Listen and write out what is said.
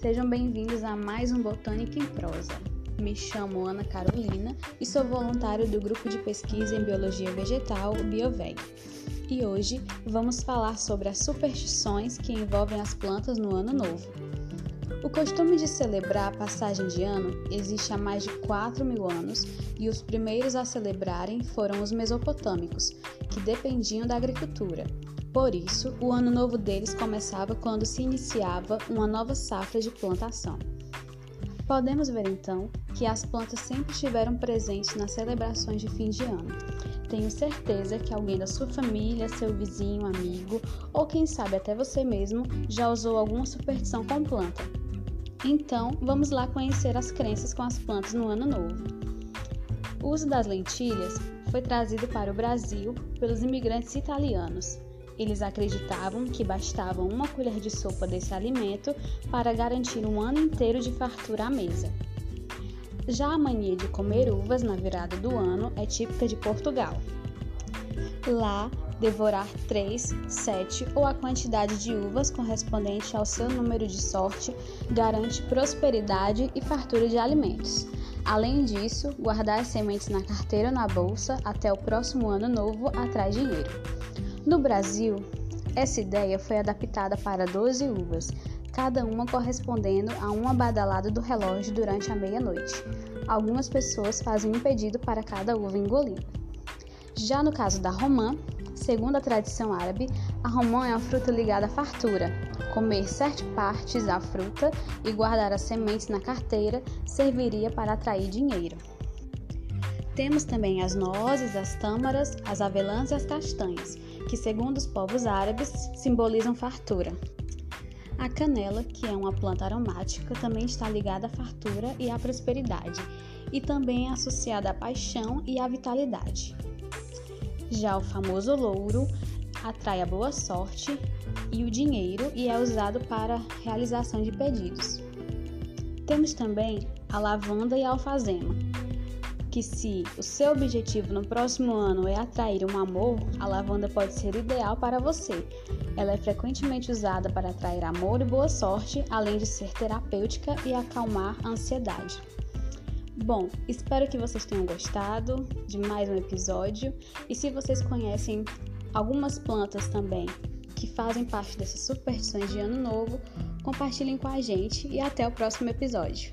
Sejam bem-vindos a mais um Botânica em Prosa. Me chamo Ana Carolina e sou voluntário do grupo de pesquisa em biologia vegetal, o BioVeg. E hoje vamos falar sobre as superstições que envolvem as plantas no ano novo. O costume de celebrar a passagem de ano existe há mais de 4 mil anos e os primeiros a celebrarem foram os mesopotâmicos, que dependiam da agricultura. Por isso, o ano novo deles começava quando se iniciava uma nova safra de plantação. Podemos ver então que as plantas sempre estiveram presentes nas celebrações de fim de ano. Tenho certeza que alguém da sua família, seu vizinho, amigo ou quem sabe até você mesmo já usou alguma superstição com planta. Então, vamos lá conhecer as crenças com as plantas no ano novo. O uso das lentilhas foi trazido para o Brasil pelos imigrantes italianos. Eles acreditavam que bastava uma colher de sopa desse alimento para garantir um ano inteiro de fartura à mesa. Já a mania de comer uvas na virada do ano é típica de Portugal. Lá, devorar 3, 7 ou a quantidade de uvas correspondente ao seu número de sorte garante prosperidade e fartura de alimentos. Além disso, guardar as sementes na carteira ou na bolsa até o próximo ano novo atrai dinheiro. No Brasil, essa ideia foi adaptada para 12 uvas, cada uma correspondendo a uma badalada do relógio durante a meia-noite. Algumas pessoas fazem um pedido para cada uva engolida. Já no caso da romã, segundo a tradição árabe, a romã é uma fruta ligada à fartura. Comer sete partes da fruta e guardar as sementes na carteira serviria para atrair dinheiro. Temos também as nozes, as tâmaras, as avelãs e as castanhas, que, segundo os povos árabes, simbolizam fartura. A canela, que é uma planta aromática, também está ligada à fartura e à prosperidade, e também é associada à paixão e à vitalidade. Já o famoso louro atrai a boa sorte e o dinheiro e é usado para realização de pedidos. Temos também a lavanda e a alfazema, que se o seu objetivo no próximo ano é atrair um amor, a lavanda pode ser ideal para você. Ela é frequentemente usada para atrair amor e boa sorte, além de ser terapêutica e acalmar a ansiedade. Bom, espero que vocês tenham gostado de mais um episódio e se vocês conhecem algumas plantas também que fazem parte dessas superstições de ano novo, compartilhem com a gente e até o próximo episódio.